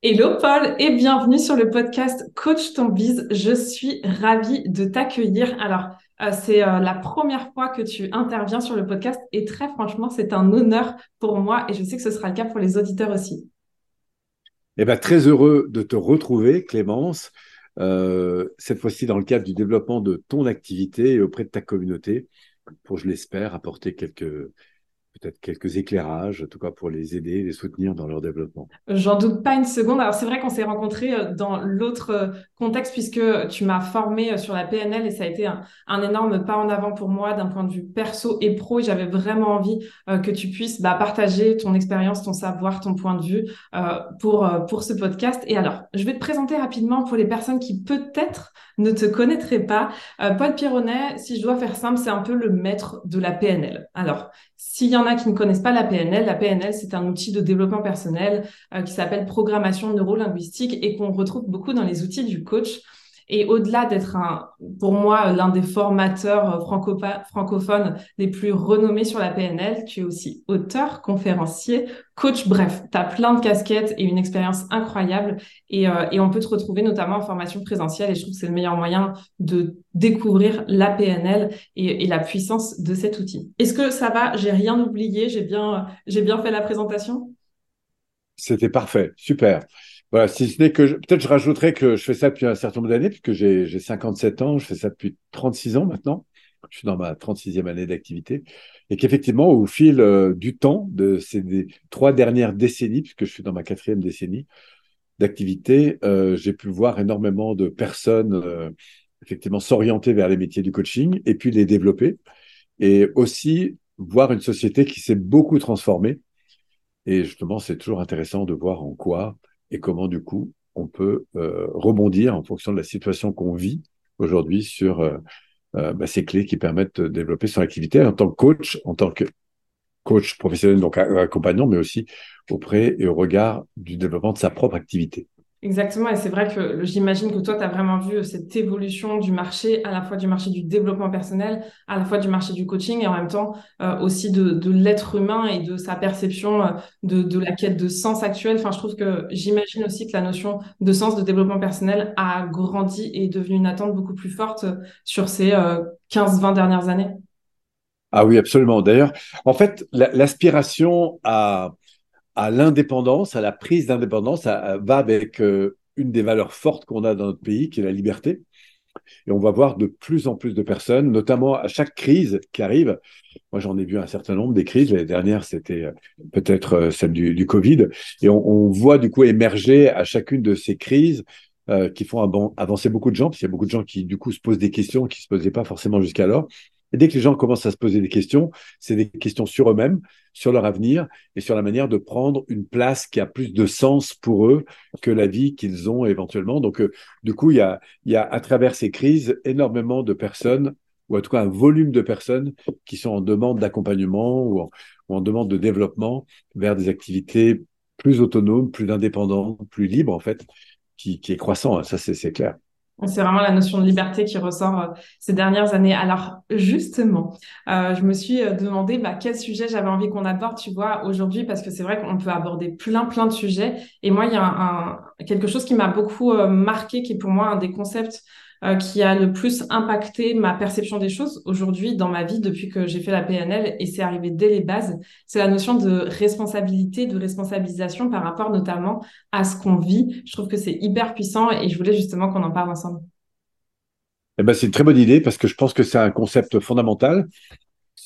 Hello Paul et bienvenue sur le podcast Coach ton bise. Je suis ravie de t'accueillir. Alors, euh, c'est euh, la première fois que tu interviens sur le podcast et très franchement, c'est un honneur pour moi et je sais que ce sera le cas pour les auditeurs aussi. Eh ben, très heureux de te retrouver, Clémence, euh, cette fois-ci dans le cadre du développement de ton activité et auprès de ta communauté, pour, je l'espère, apporter quelques peut-être quelques éclairages, en tout cas pour les aider, les soutenir dans leur développement. J'en doute pas une seconde. Alors c'est vrai qu'on s'est rencontrés euh, dans l'autre euh, contexte puisque tu m'as formé euh, sur la PNL et ça a été un, énorme pas en avant pour moi d'un point de vue perso et pro. J'avais vraiment envie que tu puisses bah, partager ton expérience, ton savoir, ton point de vue pour, pour ce podcast. Et alors, je vais te présenter rapidement pour les personnes qui peut-être ne te connaîtraient pas. Paul Pironnet, si je dois faire simple, c'est un peu le maître de la PNL. Alors, s'il y en a qui ne connaissent pas la PNL, la PNL, c'est un outil de développement personnel euh, qui s'appelle programmation neurolinguistique et qu'on retrouve beaucoup dans les outils du coach. Et au-delà d'être un, pour moi, l'un des formateurs francophones les plus renommés sur la PNL, tu es aussi auteur, conférencier, coach, bref, tu as plein de casquettes et une expérience incroyable. Et, euh, et, on peut te retrouver notamment en formation présentielle. Et je trouve que c'est le meilleur moyen de découvrir la PNL et, et la puissance de cet outil. Est-ce que ça va? J'ai rien oublié J'ai bien, j'ai bien fait la présentation? C'était parfait, super. Voilà, si ce n'est que peut-être je rajouterais que je fais ça depuis un certain nombre d'années, puisque j'ai 57 ans, je fais ça depuis 36 ans maintenant. Je suis dans ma 36e année d'activité. Et qu'effectivement, au fil euh, du temps, de ces trois dernières décennies, puisque je suis dans ma quatrième décennie d'activité, euh, j'ai pu voir énormément de personnes euh, effectivement s'orienter vers les métiers du coaching et puis les développer. Et aussi voir une société qui s'est beaucoup transformée. Et justement, c'est toujours intéressant de voir en quoi et comment du coup on peut euh, rebondir en fonction de la situation qu'on vit aujourd'hui sur euh, euh, bah, ces clés qui permettent de développer son activité en tant que coach, en tant que coach professionnel, donc accompagnant, mais aussi auprès et au regard du développement de sa propre activité. Exactement, et c'est vrai que j'imagine que toi, tu as vraiment vu cette évolution du marché, à la fois du marché du développement personnel, à la fois du marché du coaching, et en même temps euh, aussi de, l'être humain et de sa perception euh, de, la quête de sens actuel. Enfin, je trouve que j'imagine aussi que la notion de sens de développement personnel a grandi et est devenue une attente beaucoup plus forte sur ces 15-20 euh, dernières années. Ah oui, absolument. D'ailleurs, en fait, l'aspiration à à l'indépendance, à la prise d'indépendance, va avec euh, une des valeurs fortes qu'on a dans notre pays, qui est la liberté. Et on va voir de plus en plus de personnes, notamment à chaque crise qui arrive. Moi, j'en ai vu un certain nombre des crises. L'année dernière, c'était euh, peut-être euh, celle du, Covid. Et on, voit du coup émerger à chacune de ces crises qui font avancer beaucoup de gens, parce qu'il y a beaucoup de gens qui du coup se posent des questions qui se posaient pas forcément jusqu'alors. Dès que les gens commencent à se poser des questions, c'est des questions sur eux-mêmes, sur leur avenir et sur la manière de prendre une place qui a plus de sens pour eux que la vie qu'ils ont éventuellement. Donc, euh, du coup, il y a, à travers ces crises énormément de personnes, ou en tout cas un volume de personnes qui sont en demande d'accompagnement ou en, demande de développement vers des activités plus autonomes, plus indépendantes, plus libres, en fait, qui, qui est croissant. Ça, c'est clair. C'est vraiment la notion de liberté qui ressort euh, ces dernières années. Alors justement, euh, je me suis euh, demandé bah, quel sujet j'avais envie qu'on aborde, tu vois, aujourd'hui, parce que c'est vrai qu'on peut aborder plein, plein de sujets. Et moi, il y a un, quelque chose qui m'a beaucoup marqué, qui est pour moi un des concepts euh, qui a le plus impacté ma perception des choses aujourd'hui dans ma vie depuis que j'ai fait la PNL et c'est arrivé dès les bases, c'est la notion de responsabilité, de responsabilisation par rapport notamment à ce qu'on vit. Je trouve que c'est hyper puissant et je voulais justement qu'on en parle ensemble. Eh ben, c'est une très bonne idée parce que je pense que c'est un concept fondamental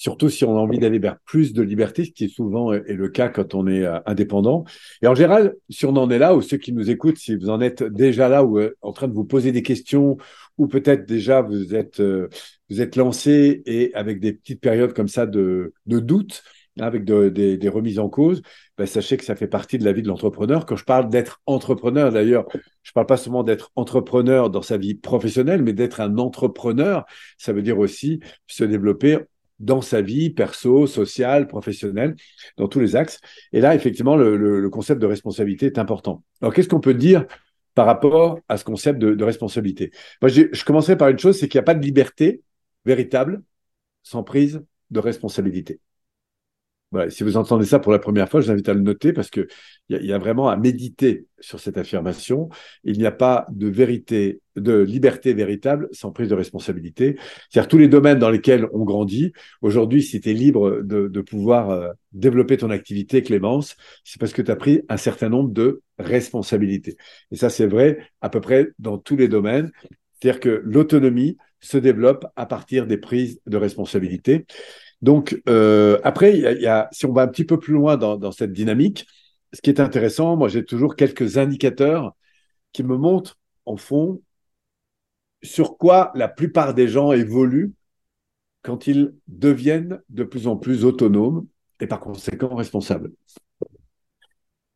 surtout si on a envie d'aller vers plus de liberté, ce qui souvent est le cas quand on est euh, indépendant. Et en général, si on en est là, ou ceux qui nous écoutent, si vous en êtes déjà là ou euh, en train de vous poser des questions, ou peut-être déjà vous êtes, euh, vous êtes lancé et avec des petites périodes comme ça de, de doute, avec des, remises en cause, ben, sachez que ça fait partie de la vie de l'entrepreneur. Quand je parle d'être entrepreneur, d'ailleurs, je ne parle pas seulement d'être entrepreneur dans sa vie professionnelle, mais d'être un entrepreneur, ça veut dire aussi se développer dans sa vie perso, sociale, professionnelle, dans tous les axes. Et là, effectivement, le, concept de responsabilité est important. Alors, qu'est-ce qu'on peut dire par rapport à ce concept de, responsabilité Moi, je, je commencerai par une chose, c'est qu'il n'y a pas de liberté véritable sans prise de responsabilité. Voilà, si vous entendez ça pour la première fois, je vous invite à le noter parce qu'il y, y, a vraiment à méditer sur cette affirmation. Il n'y a pas de vérité, de liberté véritable sans prise de responsabilité. C'est-à-dire tous les domaines dans lesquels on grandit. Aujourd'hui, si tu es libre de, pouvoir euh, développer ton activité, Clémence, c'est parce que tu as pris un certain nombre de responsabilités. Et ça, c'est vrai à peu près dans tous les domaines. C'est-à-dire que l'autonomie se développe à partir des prises de responsabilité. Donc, euh, après, si on va un petit peu plus loin dans, cette dynamique, ce qui est intéressant, moi, j'ai toujours quelques indicateurs qui me montrent, en fond, sur quoi la plupart des gens évoluent quand ils deviennent de plus en plus autonomes et par conséquent responsables.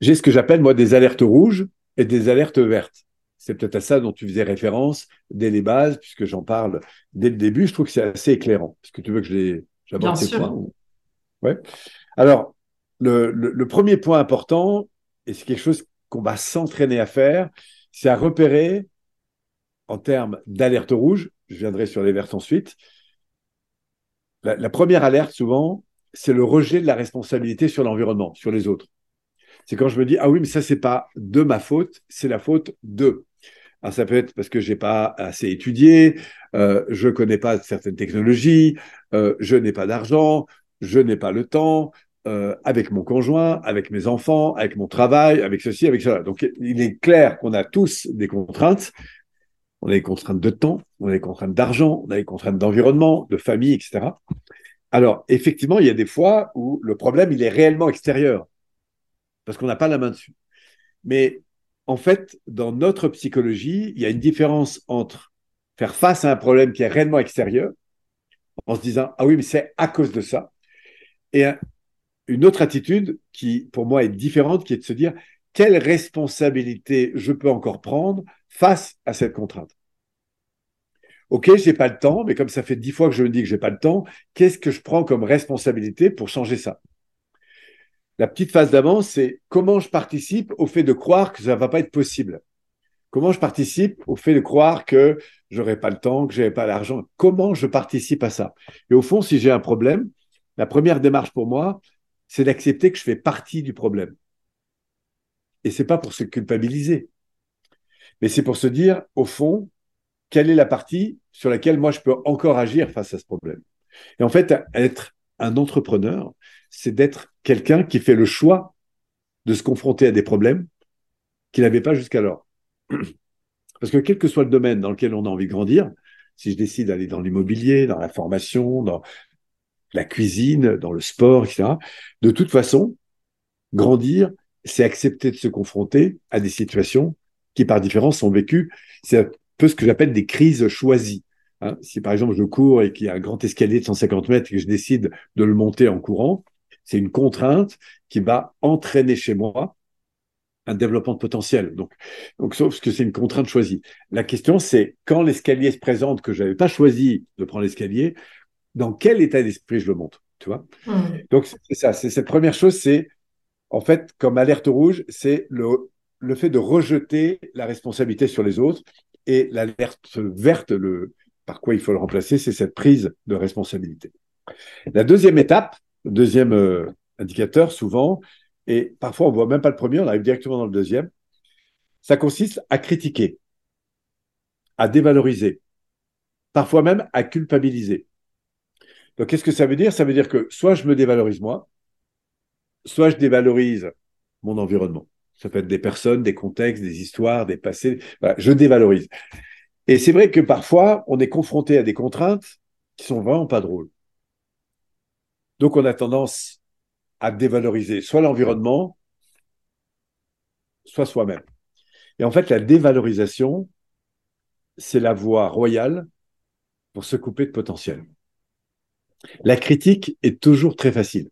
J'ai ce que j'appelle, moi, des alertes rouges et des alertes vertes. C'est peut-être à ça dont tu faisais référence dès les bases, puisque j'en parle dès le début. Je trouve que c'est assez éclairant. Est-ce que tu veux que je les, J'aborde ces points. Ouais. Alors, le, premier point important, et c'est quelque chose qu'on va s'entraîner à faire, c'est à repérer en termes d'alerte rouge, je viendrai sur les vertes ensuite. La, première alerte, souvent, c'est le rejet de la responsabilité sur l'environnement, sur les autres. C'est quand je me dis, ah oui, mais ça, c'est pas de ma faute, c'est la faute de. Ça peut être parce que j'ai pas assez étudié, euh, je connais pas certaines technologies, euh, je n'ai pas d'argent, je n'ai pas le temps, euh, avec mon conjoint, avec mes enfants, avec mon travail, avec ceci, avec cela. Donc, il est clair qu'on a tous des contraintes. On a des contraintes de temps, on a des contraintes d'argent, on a des contraintes d'environnement, de famille, etc. Alors, effectivement, il y a des fois où le problème, il est réellement extérieur, parce qu'on n'a pas la main dessus. Mais en fait, dans notre psychologie, il y a une différence entre faire face à un problème qui est réellement extérieur, en se disant ah oui mais c'est à cause de ça et une autre attitude qui pour moi est différente qui est de se dire quelle responsabilité je peux encore prendre face à cette contrainte? Ok, j'ai pas le temps, mais comme ça fait dix fois que je me dis que j'ai pas le temps, qu'est-ce que je prends comme responsabilité pour changer ça? La petite phase d'avant, c'est comment je participe au fait de croire que ça va pas être possible. Comment je participe au fait de croire que j'aurai pas le temps, que j'ai pas l'argent Comment je participe à ça? Et au fond, si j'ai un problème, la première démarche pour moi, c'est d'accepter que je fais partie du problème. Et c'est pas pour se culpabiliser, mais c'est pour se dire, au fond, quelle est la partie sur laquelle moi je peux encore agir face à ce problème? Et en fait, être un entrepreneur, c'est d'être quelqu'un qui fait le choix de se confronter à des problèmes qu'il n'avait pas jusqu'alors. Parce que quel que soit le domaine dans lequel on a envie de grandir, si je décide d'aller dans l'immobilier, dans la formation, dans la cuisine, dans le sport, etc., de toute façon, grandir, c'est accepter de se confronter à des situations qui, par différence, sont vécues. C'est un peu ce que j'appelle des crises choisies. Hein. si par exemple je cours et qu'il y a un grand escalier de 150 mètres et que je décide de le monter en courant, c'est une contrainte qui va entraîner chez moi un développement de potentiel. Donc, donc sauf que c'est une contrainte choisie. La question, c'est quand l'escalier se présente, que je n'avais pas choisi de prendre l'escalier, dans quel état d'esprit je le monte, tu vois? Mmh. Donc, c'est ça. C'est cette première chose, c'est en fait, comme alerte rouge, c'est le, le fait de rejeter la responsabilité sur les autres. Et l'alerte verte, le, par quoi il faut le remplacer, c'est cette prise de responsabilité. La deuxième étape, deuxième euh, indicateur, souvent, et parfois on ne voit même pas le premier, on arrive directement dans le deuxième. Ça consiste à critiquer, à dévaloriser, parfois même à culpabiliser. Donc qu'est-ce que ça veut dire? Ça veut dire que soit je me dévalorise moi, soit je dévalorise mon environnement. Ça peut être des personnes, des contextes, des histoires, des passés. je dévalorise. Et c'est vrai que parfois, on est confronté à des contraintes qui sont vraiment pas drôles. Donc on a tendance à dévaloriser soit l'environnement, soit soi-même. Et en fait, la dévalorisation, c'est la voie royale pour se couper de potentiel. La critique est toujours très facile.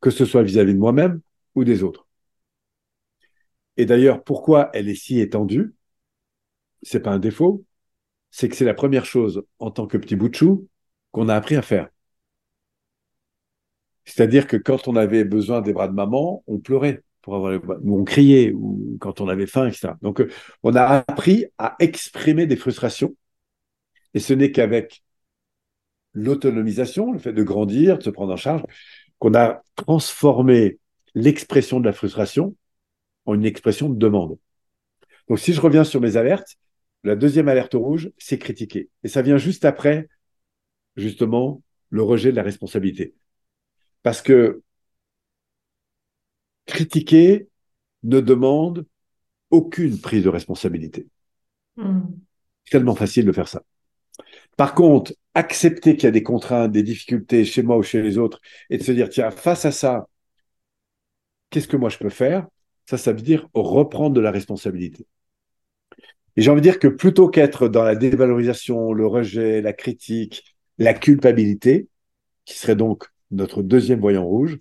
que ce soit vis-à-vis de moi-même ou des autres. Et d'ailleurs, pourquoi elle est si étendue? C'est pas un défaut, c'est que c'est la première chose en tant que petit bout de chou qu'on a appris à faire. C'est-à-dire que quand on avait besoin des bras de maman, on pleurait pour avoir les bras, ou on criait, ou quand on avait faim, etc. Donc, euh, on a appris à exprimer des frustrations. Et ce n'est qu'avec l'autonomisation, le fait de grandir, de se prendre en charge, qu'on a transformé l'expression de la frustration en une expression de demande. Donc, si je reviens sur mes alertes, la deuxième alerte rouge, c'est critiquer. Et ça vient juste après, justement, le rejet de la responsabilité. Parce que critiquer ne demande aucune prise de responsabilité. Hmm. C'est tellement facile de faire ça. Par contre, accepter qu'il y a des contraintes, des difficultés chez moi ou chez les autres, et de se dire, tiens, face à ça, qu'est-ce que moi je peux faire? Ça, ça veut dire reprendre de la responsabilité. Et j'ai envie de dire que plutôt qu'être dans la dévalorisation, le rejet, la critique, la culpabilité, qui serait donc notre deuxième voyant rouge,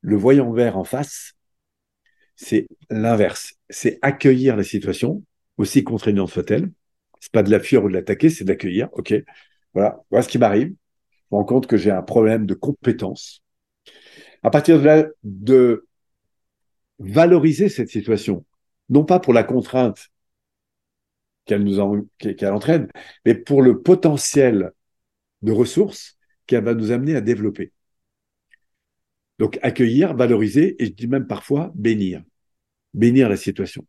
le voyant vert en face, c'est l'inverse. C'est accueillir la situation, aussi contraignante soit-elle. C'est pas de la fuir ou de l'attaquer, c'est d'accueillir. OK, voilà, voilà ce qui m'arrive. Je me rends compte que j'ai un problème de compétence. À partir de là, de valoriser cette situation, non pas pour la contrainte qu'elle nous qu'elle entraîne, mais pour le potentiel de ressources qu'elle va nous amener à développer. Donc accueillir, valoriser et je dis même parfois bénir. Bénir la situation.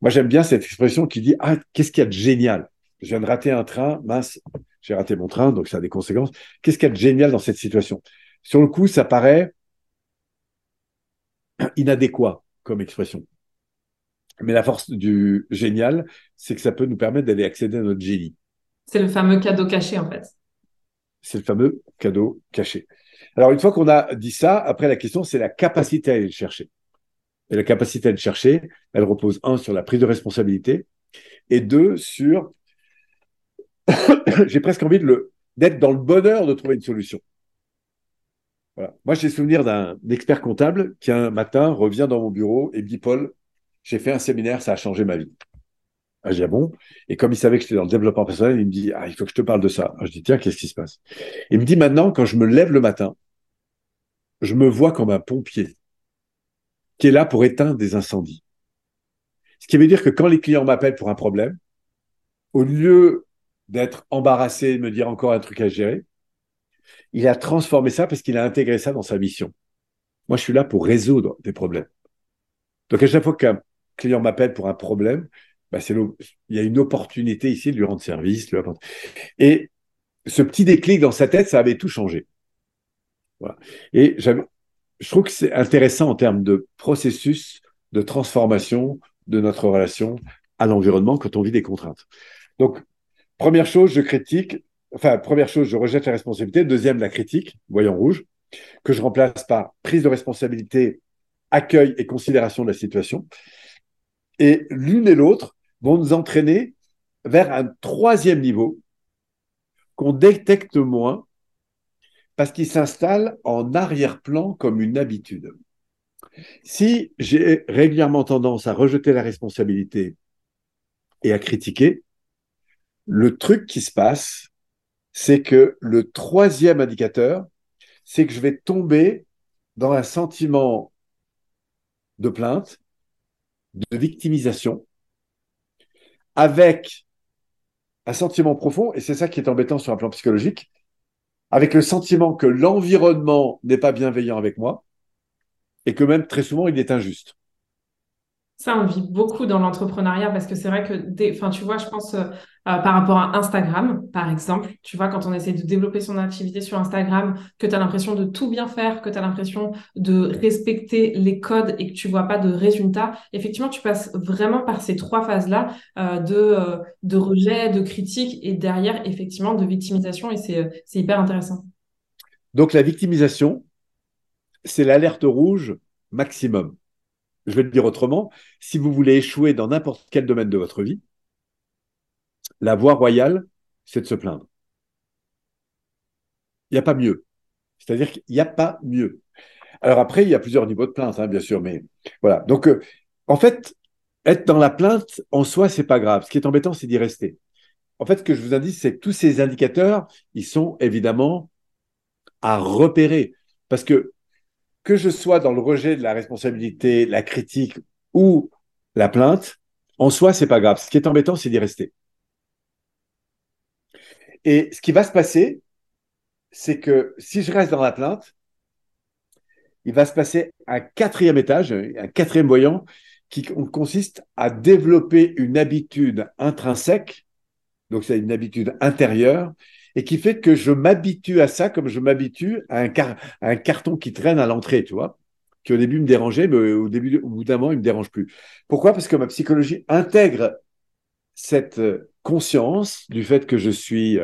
Moi j'aime bien cette expression qui dit Ah, qu'est-ce qu'il y a de génial? Je viens de rater un train, mince, j'ai raté mon train, donc ça a des conséquences. Qu'est-ce qu'il y a de génial dans cette situation? Sur le coup, ça paraît inadéquat comme expression. Mais la force du génial, c'est que ça peut nous permettre d'aller accéder à notre génie. C'est le fameux cadeau caché, en fait. C'est le fameux cadeau caché. Alors, une fois qu'on a dit ça, après, la question, c'est la capacité à aller le chercher. Et la capacité à le chercher, elle repose, un, sur la prise de responsabilité, et deux, sur, j'ai presque envie de d'être dans le bonheur de trouver une solution. Voilà. Moi, j'ai souvenir d'un expert comptable qui, un matin, revient dans mon bureau et me dit, Paul, j'ai fait un séminaire, ça a changé ma vie. Ah, dis, ah bon? Et comme il savait que j'étais dans le développement personnel, il me dit, ah, il faut que je te parle de ça. Je dis, tiens, qu'est-ce qui se passe? Il me dit, maintenant, quand je me lève le matin, je me vois comme un pompier qui est là pour éteindre des incendies. Ce qui veut dire que quand les clients m'appellent pour un problème, au lieu d'être embarrassé et de me dire encore un truc à gérer, il a transformé ça parce qu'il a intégré ça dans sa mission. Moi, je suis là pour résoudre des problèmes. Donc, à chaque fois qu'un client m'appelle pour un problème, bah, il y a une opportunité ici de lui rendre service. Et ce petit déclic dans sa tête, ça avait tout changé. Et je trouve que c'est intéressant en termes de processus de transformation de notre relation à l'environnement quand on vit des contraintes. Donc, première chose, je critique, enfin, première chose, je rejette la responsabilité. Deuxième, la critique, voyant rouge, que je remplace par prise de responsabilité, accueil et considération de la situation. Et l'une et l'autre vont nous entraîner vers un troisième niveau qu'on détecte moins parce qu'il s'installe en arrière-plan comme une habitude. Si j'ai régulièrement tendance à rejeter la responsabilité et à critiquer, le truc qui se passe, c'est que le troisième indicateur, c'est que je vais tomber dans un sentiment de plainte, de victimisation, avec un sentiment profond, et c'est ça qui est embêtant sur un plan psychologique, avec le sentiment que l'environnement n'est pas bienveillant avec moi et que même très souvent il est injuste. Ça, on vit beaucoup dans l'entrepreneuriat parce que c'est vrai que, enfin, tu vois, je pense euh, euh, par rapport à Instagram, par exemple, tu vois, quand on essaie de développer son activité sur Instagram, que tu as l'impression de tout bien faire, que tu as l'impression de respecter les codes et que tu vois pas de résultats, effectivement, tu passes vraiment par ces trois phases-là euh, de, de rejet, de critique et derrière, effectivement, de victimisation et c'est hyper intéressant. Donc, la victimisation, c'est l'alerte rouge maximum. Je vais le dire autrement, si vous voulez échouer dans n'importe quel domaine de votre vie, la voie royale, c'est de se plaindre. Il n'y a pas mieux. C'est-à-dire qu'il n'y a pas mieux. Alors après, il y a plusieurs niveaux de plainte, hein, bien sûr, mais voilà. Donc, euh, en fait, être dans la plainte, en soi, c'est pas grave. Ce qui est embêtant, c'est d'y rester. En fait, ce que je vous indique, c'est que tous ces indicateurs, ils sont évidemment à repérer. Parce que que je sois dans le rejet de la responsabilité, la critique ou la plainte, en soi, c'est pas grave. Ce qui est embêtant, c'est d'y rester. Et ce qui va se passer, c'est que si je reste dans la plainte, il va se passer un quatrième étage, un quatrième voyant, qui consiste à développer une habitude intrinsèque, donc c'est une habitude intérieure, et qui fait que je m'habitue à ça comme je m'habitue à, un, carton qui traîne à l'entrée, tu vois, qui au début me dérangeait, mais au, début, au bout d'un moment, il me dérange plus. Pourquoi? Parce que ma psychologie intègre cette conscience du fait que je suis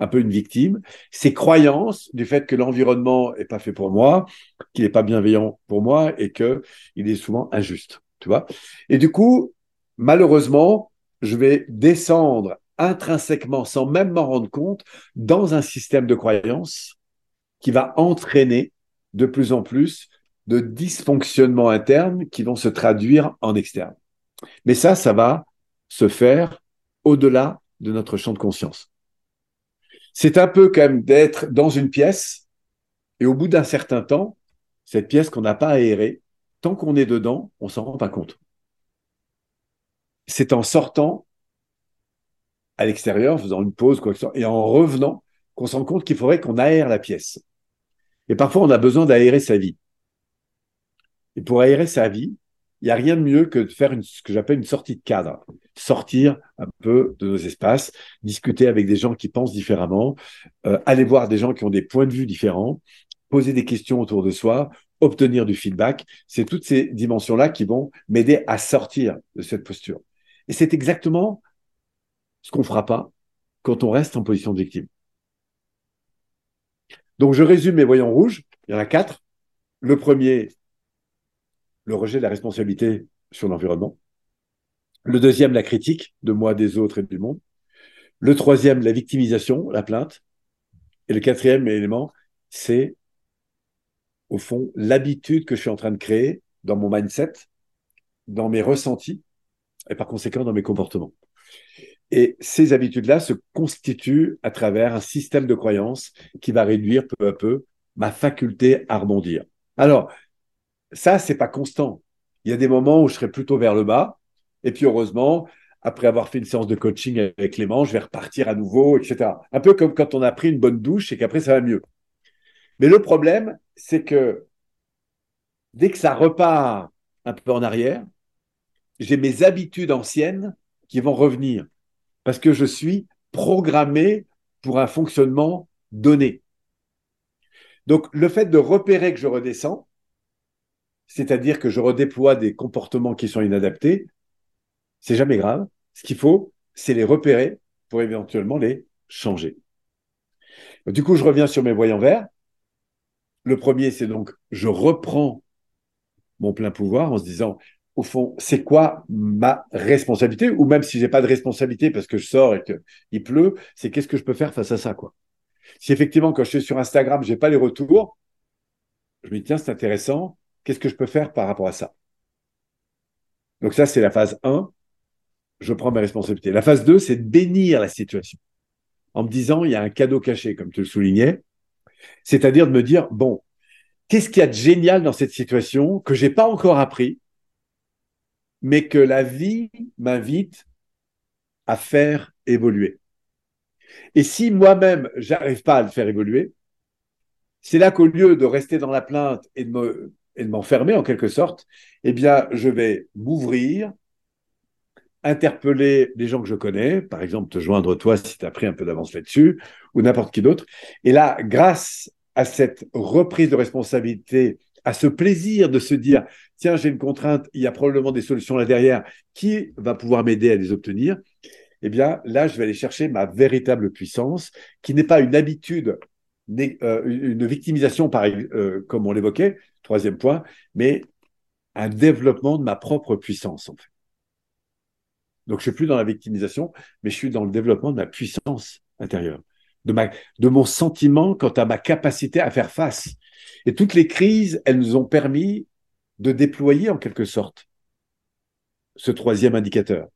un peu une victime, ces croyances du fait que l'environnement est pas fait pour moi, qu'il n'est pas bienveillant pour moi et que il est souvent injuste, tu vois? Et du coup, malheureusement, je vais descendre intrinsèquement, sans même m'en rendre compte, dans un système de croyances qui va entraîner de plus en plus de dysfonctionnements internes qui vont se traduire en externe. Mais ça, ça va se faire au-delà de notre champ de conscience. C'est un peu même d'être dans une pièce et au bout d'un certain temps, cette pièce qu'on n'a pas aérée, tant qu'on est dedans, on s'en rend pas compte. C'est en sortant à l'extérieur, faisant une pause, quoi et en revenant, qu'on se rend compte qu'il faudrait qu'on aère la pièce. Et parfois, on a besoin d'aérer sa vie. Et pour aérer sa vie, il n'y a rien de mieux que de faire ce que j'appelle une sortie de cadre. Sortir un peu de nos espaces, discuter avec des gens qui pensent différemment, euh, aller voir des gens qui ont des points de vue différents, poser des questions autour de soi, obtenir du feedback. C'est toutes ces dimensions-là qui vont m'aider à sortir de cette posture. Et c'est exactement ce qu'on fera pas quand on reste en position de victime. Donc je résume mes voyants rouges. Il y en a quatre. Le premier, le rejet de la responsabilité sur l'environnement. Le deuxième, la critique de moi, des autres et du monde. Le troisième, la victimisation, la plainte. Et le quatrième élément, c'est au fond l'habitude que je suis en train de créer dans mon mindset, dans mes ressentis et par conséquent dans mes comportements. Et ces habitudes-là se constituent à travers un système de croyances qui va réduire peu à peu ma faculté à rebondir. Alors, ça, c'est pas constant. Il y a des moments où je serai plutôt vers le bas, et puis heureusement, après avoir fait une séance de coaching avec Clément, je vais repartir à nouveau, etc. Un peu comme quand on a pris une bonne douche et qu'après ça va mieux. Mais le problème, c'est que dès que ça repart un peu en arrière, j'ai mes habitudes anciennes qui vont revenir parce que je suis programmé pour un fonctionnement donné. Donc, le fait de repérer que je redescends, c'est-à-dire que je redéploie des comportements qui sont inadaptés, c'est jamais grave. Ce qu'il faut, c'est les repérer pour éventuellement les changer. Du coup, je reviens sur mes voyants verts. Le premier, c'est donc, je reprends mon plein pouvoir en se disant, au fond, c'est quoi ma responsabilité Ou même si j'ai pas de responsabilité parce que je sors et qu'il pleut, c'est qu'est-ce que je peux faire face à ça, quoi. Si effectivement, quand je suis sur Instagram, j'ai pas les retours, je me dis, tiens, c'est intéressant, Qu'est-ce que je peux faire par rapport à ça? Donc ça, c'est la phase 1. Je prends mes responsabilités. La phase 2, c'est de bénir la situation. En me disant, il y a un cadeau caché, comme tu le soulignais. C'est-à-dire de me dire, bon, qu'est-ce qu'il y a de génial dans cette situation que j'ai pas encore appris, mais que la vie m'invite à faire évoluer. Et si moi-même, j'arrive pas à le faire évoluer, c'est là qu'au lieu de rester dans la plainte et de me et de m'enfermer en quelque sorte, eh bien, je vais m'ouvrir, interpeller les gens que je connais, par exemple te joindre toi si tu as pris un peu d'avance là-dessus, ou n'importe qui d'autre. Et là, grâce à cette reprise de responsabilité, à ce plaisir de se dire, tiens, j'ai une contrainte, il y a probablement des solutions là derrière, qui va pouvoir m'aider à les obtenir Eh bien, là, je vais aller chercher ma véritable puissance, qui n'est pas une habitude euh, une victimisation, euh, comme on l'évoquait, troisième point, mais un développement de ma propre puissance, en fait. Donc, je suis plus dans la victimisation, mais je suis dans le développement de ma puissance intérieure, de, ma, de mon sentiment quant à ma capacité à faire face. Et toutes les crises, elles nous ont permis de déployer en quelque sorte ce troisième indicateur,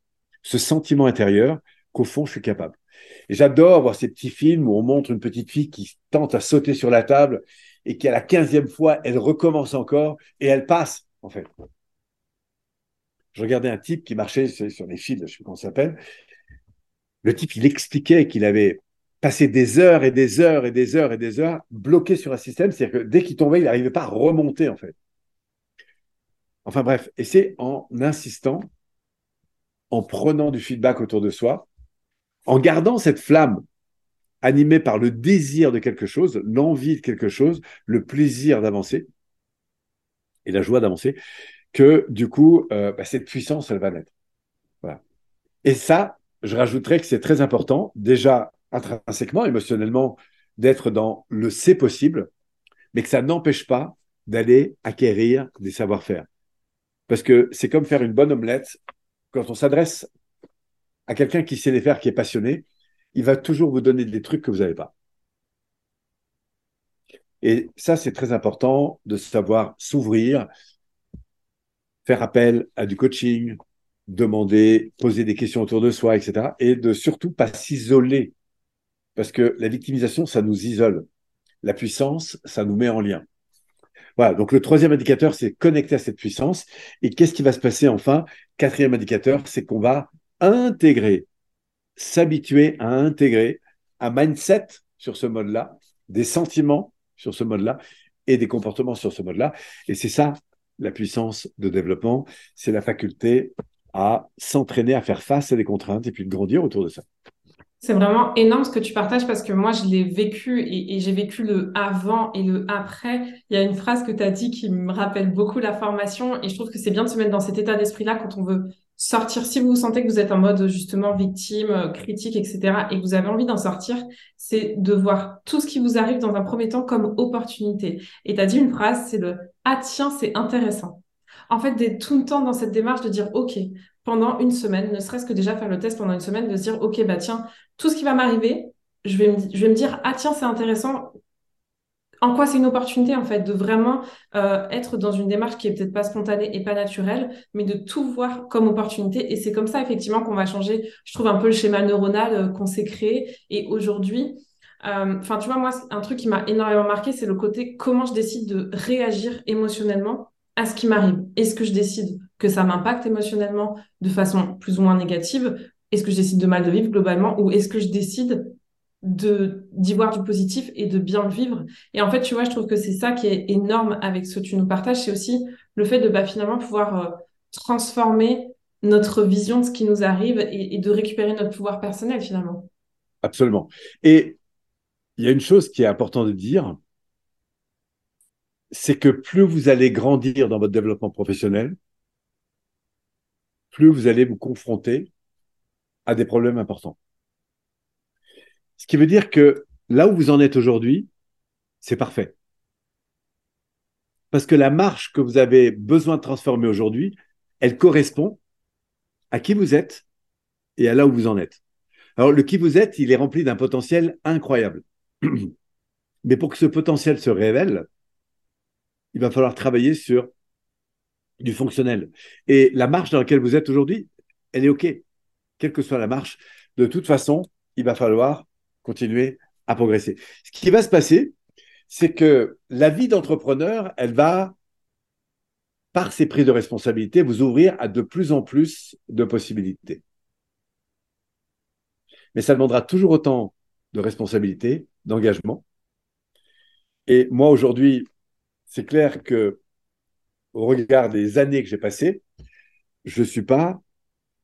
ce sentiment intérieur qu'au fond, je suis capable. Et j'adore voir ces petits films où on montre une petite fille qui tente à sauter sur la table et qui, à la quinzième fois, elle recommence encore et elle passe, en fait. Je regardais un type qui marchait sur les fils, je ne sais pas comment ça s'appelle. Le type, il expliquait qu'il avait passé des heures et des heures et des heures et des heures bloqué sur un système. C'est-à-dire que dès qu'il tombait, il n'arrivait pas à remonter, en fait. Enfin bref, et c'est en insistant, en prenant du feedback autour de soi, en gardant cette flamme animée par le désir de quelque chose, l'envie de quelque chose, le plaisir d'avancer et la joie d'avancer, que du coup, euh, bah, cette puissance, elle va naître. Voilà. Et ça, je rajouterais que c'est très important, déjà intrinsèquement, émotionnellement, d'être dans le c'est possible, mais que ça n'empêche pas d'aller acquérir des savoir-faire. Parce que c'est comme faire une bonne omelette. Quand on s'adresse à quelqu'un qui sait les faire, qui est passionné, il va toujours vous donner des trucs que vous n'avez pas. Et ça, c'est très important de savoir s'ouvrir, faire appel à du coaching, demander, poser des questions autour de soi, etc. Et de surtout pas s'isoler. Parce que la victimisation, ça nous isole. La puissance, ça nous met en lien. Voilà, donc le troisième indicateur, c'est connecter à cette puissance. Et qu'est-ce qui va se passer enfin? Quatrième indicateur, c'est qu'on va intégrer, s'habituer à intégrer un mindset sur ce mode-là, des sentiments sur ce mode-là et des comportements sur ce mode-là. Et c'est ça, la puissance de développement, c'est la faculté à s'entraîner à faire face à des contraintes et puis de grandir autour de ça. C'est vraiment énorme ce que tu partages parce que moi, je l'ai vécu et, j'ai vécu le avant et le après. Il y a une phrase que tu as dit qui me rappelle beaucoup la formation et je trouve que c'est bien de se mettre dans cet état d'esprit-là quand on veut sortir. Si vous sentez que vous êtes en mode justement victime, euh, critique, etc. et que vous avez envie d'en sortir, c'est de voir tout ce qui vous arrive dans un premier temps comme opportunité. Et tu as dit une phrase, c'est le « Ah tiens, c'est intéressant ». En fait, d'être tout le temps dans cette démarche de dire « Ok, pendant une semaine, ne serait-ce que déjà faire le test pendant une semaine, de se dire, OK, bah tiens, tout ce qui va m'arriver, je vais, me, dire, ah tiens, c'est intéressant. En quoi c'est une opportunité, en fait, de vraiment euh, être dans une démarche qui est peut-être pas spontanée et pas naturelle, mais de tout voir comme opportunité. Et c'est comme ça, effectivement, qu'on va changer, je trouve, un peu le schéma neuronal euh, qu'on s'est créé. Et aujourd'hui, euh, enfin, tu vois, moi, un truc qui m'a énormément marqué, c'est le côté comment je décide de réagir émotionnellement à ce qui m'arrive. Est-ce que je décide que ça m'impacte émotionnellement de façon plus ou moins négative Est-ce que je décide de mal de vivre globalement ou est-ce que je décide de d'y voir du positif et de bien le vivre? Et en fait, tu vois, je trouve que c'est ça qui est énorme avec ce que tu nous partages, c'est aussi le fait de bah, finalement pouvoir euh, transformer notre vision de ce qui nous arrive et de récupérer notre pouvoir personnel finalement. Absolument. Et il y a une chose qui est importante de dire, c'est que plus vous allez grandir dans votre développement professionnel, plus vous allez vous confronter à des problèmes importants. Ce qui veut dire que là où vous en êtes aujourd'hui, c'est parfait. Parce que la marche que vous avez besoin de transformer aujourd'hui, elle correspond à qui vous êtes et à là où vous en êtes. Alors, le qui vous êtes, il est rempli d'un potentiel incroyable. Mais pour que ce potentiel se révèle, il va falloir travailler sur du fonctionnel. Et la marche dans laquelle vous êtes aujourd'hui, elle est OK. Quelle que soit la marche, de toute façon, il va falloir continuer à progresser. Ce qui va se passer, c'est que la vie d'entrepreneur, elle va, par ses prises de responsabilité, vous ouvrir à de plus en plus de possibilités. Mais ça demandera toujours autant de responsabilité, d'engagement. Et moi, aujourd'hui, c'est clair que au regard des années que j'ai passées, je ne suis pas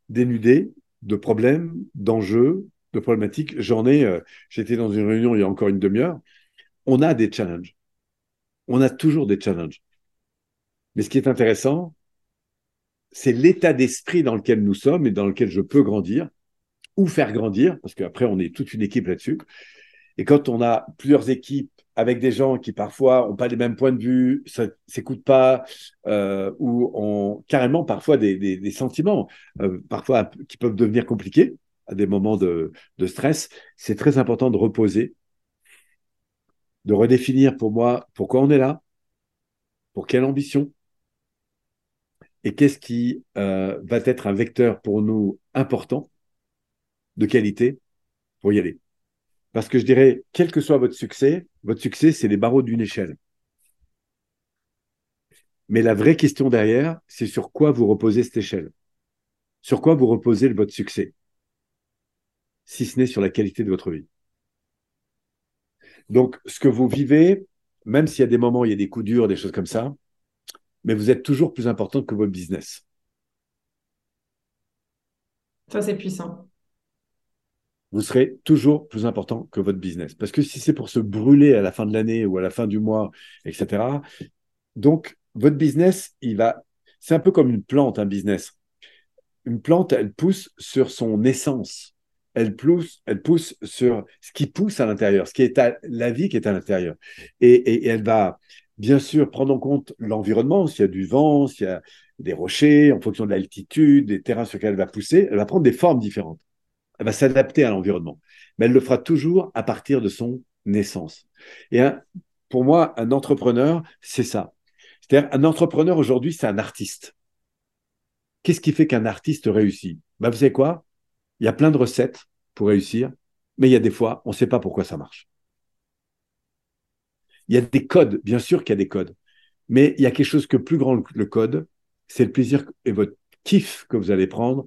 dénudé de problèmes, d'enjeux, de problématiques. J'en ai, euh, j'étais dans une réunion il y a encore une demi-heure. On a des challenges. On a toujours des challenges. Mais ce qui est intéressant, c'est l'état d'esprit dans lequel nous sommes et dans lequel je peux grandir ou faire grandir, parce qu'après, on est toute une équipe là-dessus. Et quand on a plusieurs équipes avec des gens qui parfois n'ont pas les mêmes points de vue, ça s'écoute pas, euh, ou ont carrément parfois des, sentiments, euh, parfois qui peuvent devenir compliqués à des moments de, stress, c'est très important de reposer de redéfinir pour moi pourquoi on est là, pour quelle ambition, et qu'est-ce qui euh, va être un vecteur pour nous important, de qualité, pour y aller. Parce que je dirais, quel que soit votre succès, votre succès, c'est les barreaux d'une échelle. Mais la vraie question derrière, c'est sur quoi vous reposez cette échelle? Sur quoi vous reposez votre succès, si ce n'est sur la qualité de votre vie. Donc, ce que vous vivez, même s'il y a des moments, il y a des coups durs, des choses comme ça, mais vous êtes toujours plus important que votre business. Ça, c'est puissant. Vous serez toujours plus important que votre business. Parce que si c'est pour se brûler à la fin de l'année ou à la fin du mois, etc., donc votre business, il va. C'est un peu comme une plante, un business. Une plante, elle pousse sur son essence. Elle pousse, elle pousse sur ce qui pousse à l'intérieur, ce qui est à, la vie qui est à l'intérieur. Et, elle va, bien sûr, prendre en compte l'environnement, s'il y a du vent, s'il y a des rochers, en fonction de l'altitude, des terrains sur lesquels elle va pousser, elle va prendre des formes différentes. Elle va s'adapter à l'environnement. Mais elle le fera toujours à partir de son naissance. Et pour moi, un entrepreneur, c'est ça. C'est-à-dire, un entrepreneur aujourd'hui, c'est un artiste. Qu'est-ce qui fait qu'un artiste réussit? Ben, Vous savez quoi? Il y a plein de recettes pour réussir, mais il y a des fois, on ne sait pas pourquoi ça marche. Il y a des codes, bien sûr qu'il y a des codes, mais il y a quelque chose que plus grand que le code, c'est le plaisir et votre kiff que vous allez prendre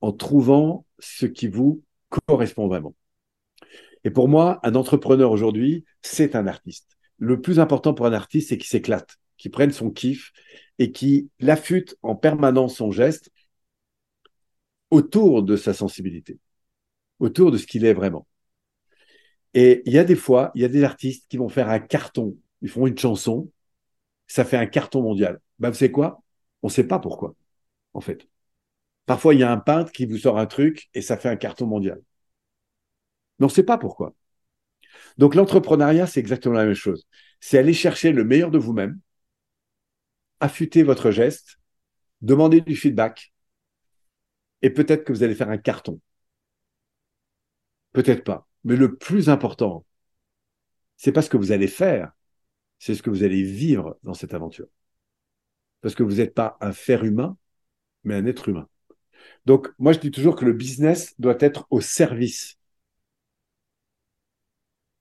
en trouvant ce qui vous correspond vraiment. Et pour moi, un entrepreneur aujourd'hui, c'est un artiste. Le plus important pour un artiste, c'est qu'il s'éclate qui prenne son kiff et qui l'affûte en permanence son geste autour de sa sensibilité, autour de ce qu'il est vraiment. Et il y a des fois, il y a des artistes qui vont faire un carton. Ils font une chanson, ça fait un carton mondial. Ben, vous savez quoi? On ne sait pas pourquoi, en fait. Parfois, il y a un peintre qui vous sort un truc et ça fait un carton mondial. Mais on ne sait pas pourquoi. Donc l'entrepreneuriat, c'est exactement la même chose. C'est aller chercher le meilleur de vous-même, affûter votre geste, demandez du feedback, et peut-être que vous allez faire un carton. Peut-être pas. Mais le plus important, c'est pas ce que vous allez faire, c'est ce que vous allez vivre dans cette aventure. Parce que vous n'êtes pas un faire humain, mais un être humain. Donc, moi, je dis toujours que le business doit être au service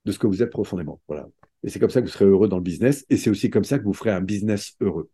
de ce que vous êtes profondément. Voilà. Et c'est comme ça que vous serez heureux dans le business. Et c'est aussi comme ça que vous ferez un business heureux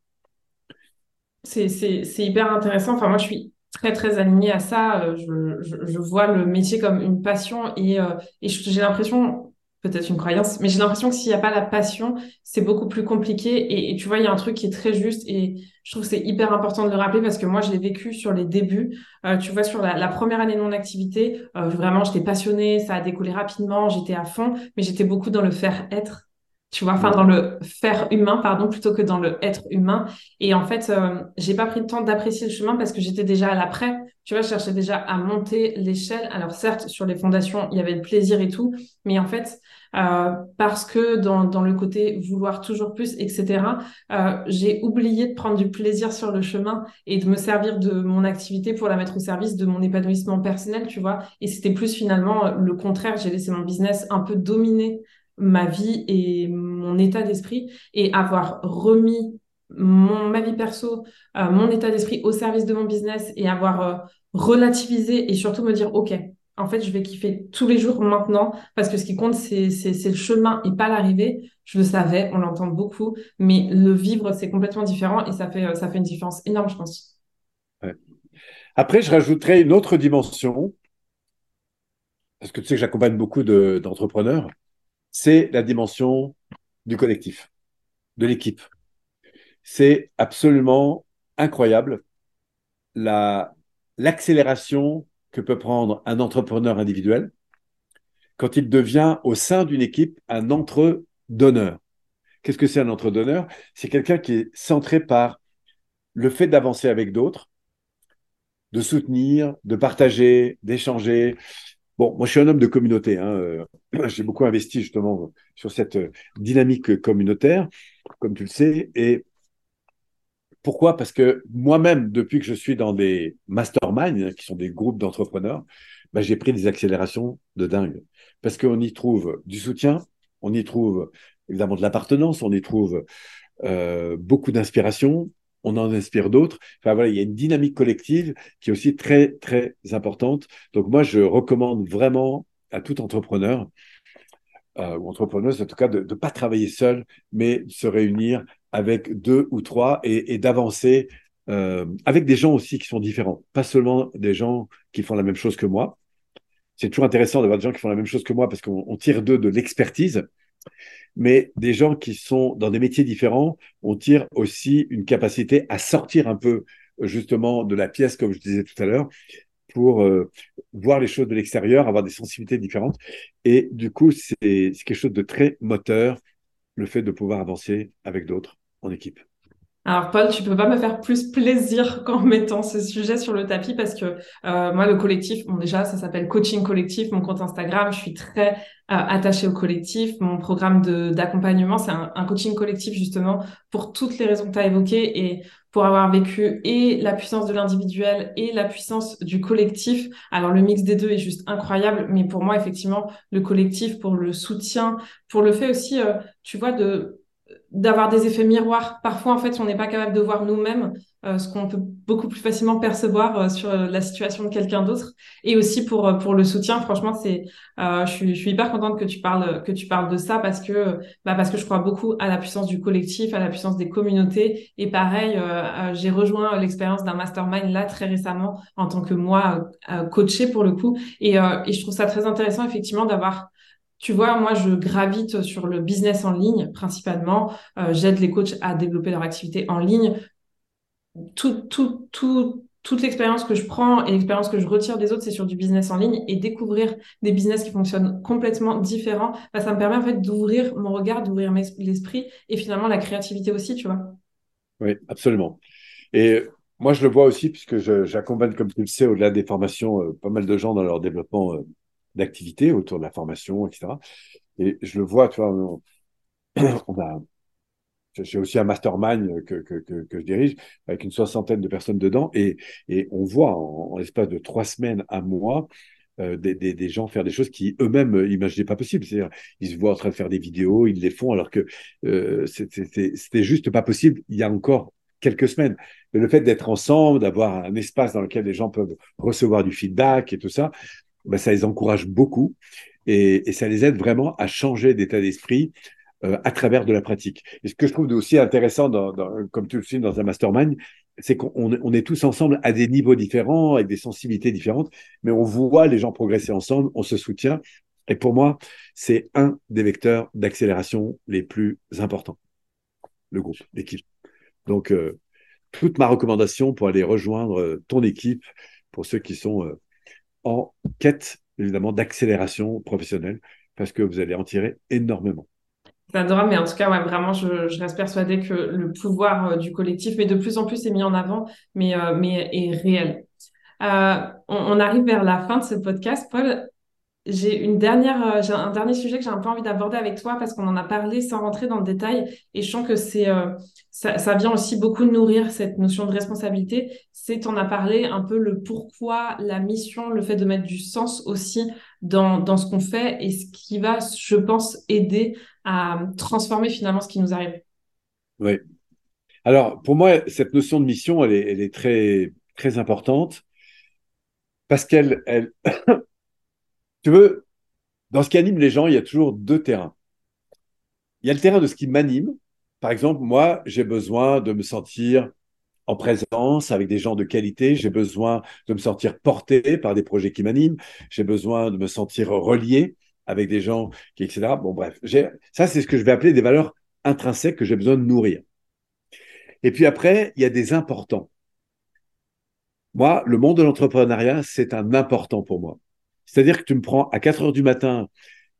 c'est hyper intéressant. Enfin, moi, je suis très, très alignée à ça. Euh, je, vois le métier comme une passion et, euh, j'ai l'impression, peut-être une croyance, mais j'ai l'impression que s'il n'y a pas la passion, c'est beaucoup plus compliqué. Et, tu vois, il y a un truc qui est très juste et je trouve que c'est hyper important de le rappeler parce que moi, je l'ai vécu sur les débuts. Euh, tu vois, sur la, première année de mon activité, vraiment, j'étais passionnée, ça a découlé rapidement, j'étais à fond, mais j'étais beaucoup dans le faire-être tu vois, enfin dans le faire humain, pardon, plutôt que dans le être humain. Et en fait, euh, j'ai pas pris le temps d'apprécier le chemin parce que j'étais déjà à l'après. Tu vois, je cherchais déjà à monter l'échelle. Alors certes, sur les fondations, il y avait le plaisir et tout, mais en fait, euh, parce que dans, dans le côté vouloir toujours plus, etc., euh, j'ai oublié de prendre du plaisir sur le chemin et de me servir de mon activité pour la mettre au service de mon épanouissement personnel, tu vois. Et c'était plus finalement le contraire. J'ai laissé mon business un peu dominer ma vie et mon état d'esprit et avoir remis mon, ma vie perso, euh, mon état d'esprit au service de mon business et avoir euh, relativisé et surtout me dire, OK, en fait, je vais kiffer tous les jours maintenant parce que ce qui compte, c'est, le chemin et pas l'arrivée. Je le savais, on l'entend beaucoup, mais le vivre, c'est complètement différent et ça fait, euh, ça fait une différence énorme, je pense. Après, je rajouterais une autre dimension parce que tu sais que j'accompagne beaucoup d'entrepreneurs c'est la dimension du collectif, de l'équipe. C'est absolument incroyable l'accélération que peut prendre un entrepreneur individuel quand il devient au sein d'une équipe un entre-donneur. Qu'est-ce que c'est un entre-donneur? C'est quelqu'un qui est centré par le fait d'avancer avec d'autres, de soutenir, de partager, d'échanger, Bon, moi, je suis un homme de communauté. Hein, euh, j'ai beaucoup investi justement sur cette euh, dynamique communautaire, comme tu le sais. Et pourquoi? Parce que moi-même, depuis que je suis dans des masterminds, hein, qui sont des groupes d'entrepreneurs, bah, j'ai pris des accélérations de dingue. Parce qu'on y trouve du soutien, On y trouve évidemment de l'appartenance, on y trouve euh, beaucoup d'inspiration, on en inspire d'autres. Enfin voilà, il y a une dynamique collective qui est aussi très très importante. Donc moi, je recommande vraiment à tout entrepreneur euh, ou entrepreneuse, en tout cas, de ne pas travailler seul, mais se réunir avec deux ou trois et, d'avancer euh, avec des gens aussi qui sont différents, pas seulement des gens qui font la même chose que moi. C'est toujours intéressant d'avoir des gens qui font la même chose que moi parce qu'on tire d'eux de l'expertise, mais des gens qui sont dans des métiers différents, on tire aussi une capacité à sortir un peu justement de la pièce, comme je disais tout à l'heure, pour euh, voir les choses de l'extérieur, avoir des sensibilités différentes. Et du coup, c'est quelque chose de très moteur, le fait de pouvoir avancer avec d'autres en équipe. Alors Paul, tu peux pas me faire plus plaisir qu'en mettant ce sujet sur le tapis parce que euh, moi le collectif, bon déjà ça s'appelle coaching collectif, mon compte Instagram, je suis très euh, attachée au collectif, mon programme d'accompagnement c'est un, coaching collectif justement pour toutes les raisons que tu as évoquées et pour avoir vécu et la puissance de l'individuel et la puissance du collectif. Alors le mix des deux est juste incroyable, mais pour moi effectivement le collectif pour le soutien, pour le fait aussi, euh, tu vois, de d'avoir des effets miroirs. Parfois, en fait, on n'est pas capable de voir nous-mêmes euh, ce qu'on peut beaucoup plus facilement percevoir euh, sur la situation de quelqu'un d'autre. Et aussi pour euh, pour le soutien, franchement, c'est je suis je suis hyper contente que tu parles que tu parles de ça parce que bah parce que je crois beaucoup à la puissance du collectif, à la puissance des communautés. Et pareil, j'ai rejoint l'expérience d'un mastermind là très récemment en tant que moi coachée pour le coup. Et et je trouve ça très intéressant effectivement d'avoir tu vois, moi, je gravite sur le business en ligne principalement. Euh, j'aide les coachs à développer leur activité en ligne. Tout, tout, tout, toute l'expérience que je prends et l'expérience que je retire des autres, c'est sur du business en ligne et découvrir des business qui fonctionnent complètement différents. Bah, ça me permet en fait d'ouvrir mon regard, d'ouvrir l'esprit et finalement la créativité aussi, tu vois. Oui, absolument. Et moi, je le vois aussi puisque j'accompagne, comme tu le sais, au-delà des formations, euh, pas mal de gens dans leur développement euh, d'activités autour de la formation, etc. Et je le vois, tu vois, j'ai aussi un mastermind que, que, je dirige avec une soixantaine de personnes dedans et, et on voit en, l'espace de trois semaines, à mois, euh, des, des, gens faire des choses qui eux-mêmes imaginaient pas possible. C'est-à-dire, ils se voient en train de faire des vidéos, ils les font alors que euh, c'était juste pas possible il y a encore quelques semaines. Mais le fait d'être ensemble, d'avoir un espace dans lequel les gens peuvent recevoir du feedback et tout ça, ben, ça les encourage beaucoup et, ça les aide vraiment à changer d'état d'esprit euh, à travers de la pratique. Et ce que je trouve aussi intéressant, dans, comme tu le sais, dans un mastermind, c'est qu'on on est tous ensemble à des niveaux différents, avec des sensibilités différentes, mais on voit les gens progresser ensemble, on se soutient. Et pour moi, c'est un des vecteurs d'accélération les plus importants, le groupe, l'équipe. Donc, euh, toute ma recommandation pour aller rejoindre euh, ton équipe, pour ceux qui sont en quête, évidemment, d'accélération professionnelle, parce que vous allez en tirer énormément. C'est adorable, mais en tout cas, ouais, vraiment, je, reste persuadée que le pouvoir euh, du collectif, mais de plus en plus, est mis en avant, mais, euh, mais est réel. Euh, on, on, arrive vers la fin de ce podcast. Paul, j'ai une dernière, euh, j'ai un dernier sujet que j'ai un peu envie d'aborder avec toi parce qu'on en a parlé sans rentrer dans le détail et je sens que c'est, euh, ça, vient aussi beaucoup nourrir cette notion de responsabilité. C'est, on a parlé un peu le pourquoi, la mission, le fait de mettre du sens aussi dans, dans ce qu'on fait et ce qui va, je pense, aider à transformer finalement ce qui nous arrive. Oui. Alors, pour moi, cette notion de mission, elle est, très, très importante parce qu'elle, elle, dans ce qui anime les gens, il y a toujours deux terrains. Il y a le terrain de ce qui m'anime. Par exemple, moi, j'ai besoin de me sentir en présence avec des gens de qualité. J'ai besoin de me sentir porté par des projets qui m'animent. J'ai besoin de me sentir relié avec des gens qui, etc. Bon, bref, ça, c'est ce que je vais appeler des valeurs intrinsèques que j'ai besoin de nourrir. Et puis après, il y a des importants. Moi, le monde de l'entrepreneuriat, c'est un important pour moi. C'est-à-dire que tu me prends à 4 heures du matin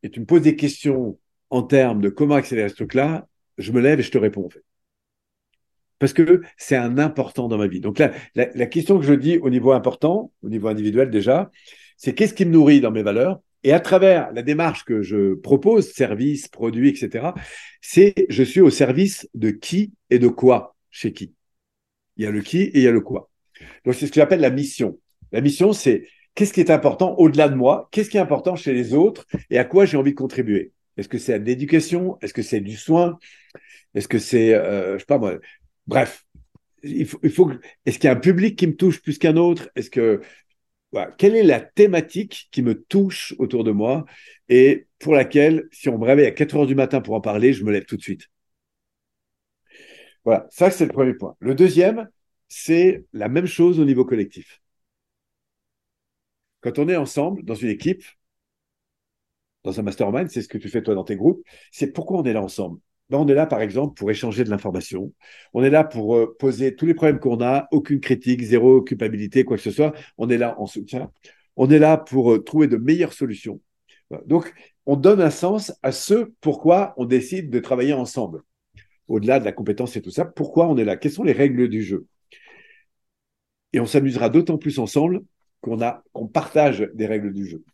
et tu me poses des questions en termes de comment accélérer ce truc-là, je me lève et je te réponds en fait. Parce que c'est un important dans ma vie. Donc là, la, la, question que je dis au niveau important, au niveau individuel déjà, c'est qu'est-ce qui me nourrit dans mes valeurs? Et à travers la démarche que je propose, service, produit, etc., c'est je suis au service de qui et de quoi chez qui? Il y a le qui et il y a le quoi. Donc c'est ce que j'appelle la mission. La mission, c'est qu'est-ce qui est important au-delà de moi, qu'est-ce qui est important chez les autres? Et à quoi j'ai envie de contribuer? Est-ce que c'est de l'éducation? Est-ce que c'est du soin? Est-ce que c'est, euh, je sais pas moi, bref, il faut, est-ce qu'il y a un public qui me touche plus qu'un autre? Est-ce que, quelle est la thématique qui me touche autour de moi et pour laquelle, si on me réveille à 4 heures du matin pour en parler, je me lève tout de suite? Voilà, ça c'est le premier point. Le deuxième, c'est la même chose au niveau collectif. Quand on est ensemble dans une équipe, dans un mastermind, c'est ce que tu fais toi dans tes groupes, c'est pourquoi on est là ensemble? Ben, on est là, par exemple, pour échanger de l'information. On est là pour euh, poser tous les problèmes qu'on a, aucune critique, zéro culpabilité, quoi que ce soit. On est là en soutien. On est là pour euh, trouver de meilleures solutions. Donc, on donne un sens à ce pourquoi on décide de travailler ensemble. Au-delà de la compétence et tout ça, pourquoi on est là? Quelles sont les règles du jeu? Et on s'amusera d'autant plus ensemble qu'on partage des règles du jeu,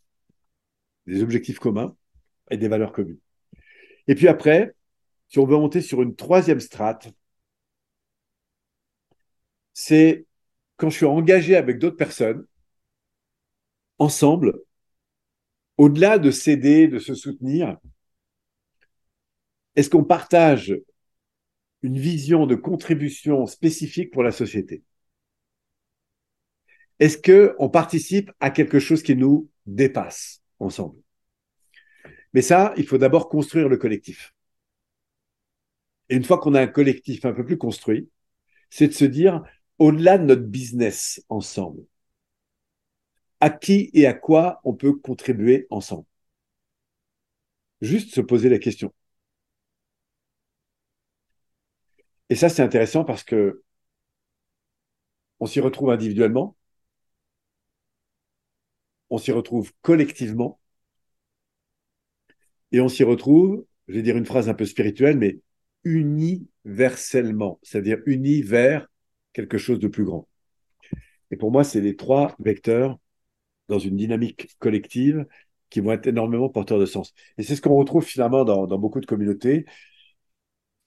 des objectifs communs et des valeurs communes. Et puis après, si on veut monter sur une troisième strate, c'est quand je suis engagé avec d'autres personnes, ensemble, au-delà de s'aider, de se soutenir, est-ce qu'on partage une vision de contribution spécifique pour la société? Est-ce qu'on participe à quelque chose qui nous dépasse ensemble Mais ça, il faut d'abord construire le collectif. Et une fois qu'on a un collectif un peu plus construit, c'est de se dire, au-delà de notre business ensemble, à qui et à quoi on peut contribuer ensemble? Juste se poser la question. Et ça, c'est intéressant parce que on s'y retrouve individuellement, on s'y retrouve collectivement et on s'y retrouve, je vais dire une phrase un peu spirituelle, mais universellement, c'est-à-dire uni vers quelque chose de plus grand. Et pour moi, c'est les trois vecteurs dans une dynamique collective qui vont être énormément porteurs de sens. Et c'est ce qu'on retrouve finalement dans, beaucoup de communautés.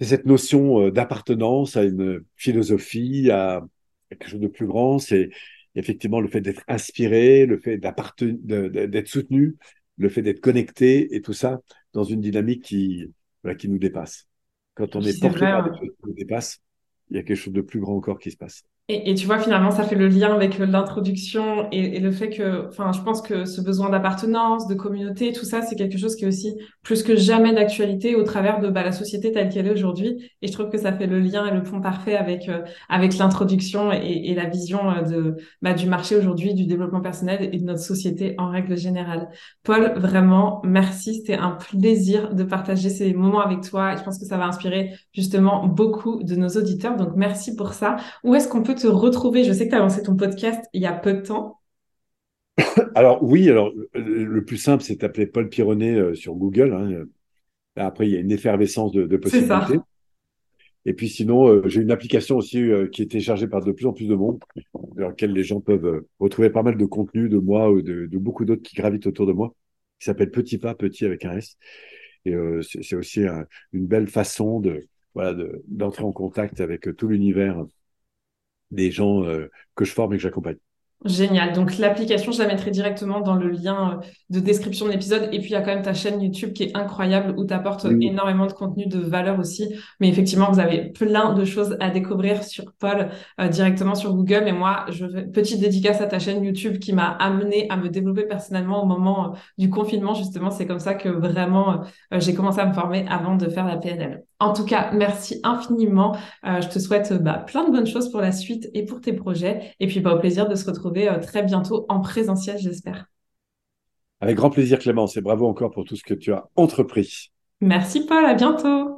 Cette notion euh, d'appartenance à une philosophie, à quelque chose de plus grand. C'est effectivement le fait d'être inspiré, le fait d'être soutenu, le fait d'être connecté et tout ça dans une dynamique qui, qui nous dépasse. Quand on est, porté par des choses qui nous dépassent, il y a quelque chose de plus grand encore qui se passe. Et, tu vois, finalement, ça fait le lien avec l'introduction et, le fait que, enfin, je pense que ce besoin d'appartenance, de communauté, tout ça, c'est quelque chose qui est aussi plus que jamais d'actualité au travers de bah, la société telle qu'elle est aujourd'hui. Et je trouve que ça fait le lien et le pont parfait avec euh, avec l'introduction et, la vision euh, de bah, du marché aujourd'hui, du développement personnel et de notre société en règle générale. Paul, vraiment, merci. C'était un plaisir de partager ces moments avec toi. Je pense que ça va inspirer justement beaucoup de nos auditeurs. Donc, merci pour ça. Où est-ce qu'on peut te retrouver Je sais que tu as lancé ton podcast il y a peu de temps. alors oui, alors le plus simple, c'est d'appeler Paul Pironnet euh, sur Google. Hein. Après, il y a une effervescence de, de possibilités. Et puis sinon, euh, j'ai une application aussi euh, qui est téléchargée par de plus en plus de monde, dans laquelle les gens peuvent retrouver pas mal de contenu de moi ou de, beaucoup d'autres qui gravitent autour de moi, qui s'appelle Petit Pas, Petit avec un S. Et c'est aussi une belle façon de voilà d'entrer en contact avec tout l'univers des gens euh, que je forme et que j'accompagne. Génial. Donc l'application, je la mettrai directement dans le lien euh, de description de l'épisode. Et puis il y a quand même ta chaîne YouTube qui est incroyable où tu apportes énormément de contenu de valeur aussi. Mais effectivement, vous avez plein de choses à découvrir sur Paul euh, directement sur Google. Et moi, je fais petite dédicace à ta chaîne YouTube qui m'a amené à me développer personnellement au moment du confinement. Justement, c'est comme ça que vraiment j'ai commencé à me former avant de faire la PNL. En tout cas, merci infiniment. Euh, je te souhaite bah, plein de bonnes choses pour la suite et pour tes projets. Et puis, bah, au plaisir de se retrouver euh, très bientôt en présentiel, j'espère. Avec grand plaisir, Clémence, et bravo encore pour tout ce que tu as entrepris. Merci, Paul. À bientôt.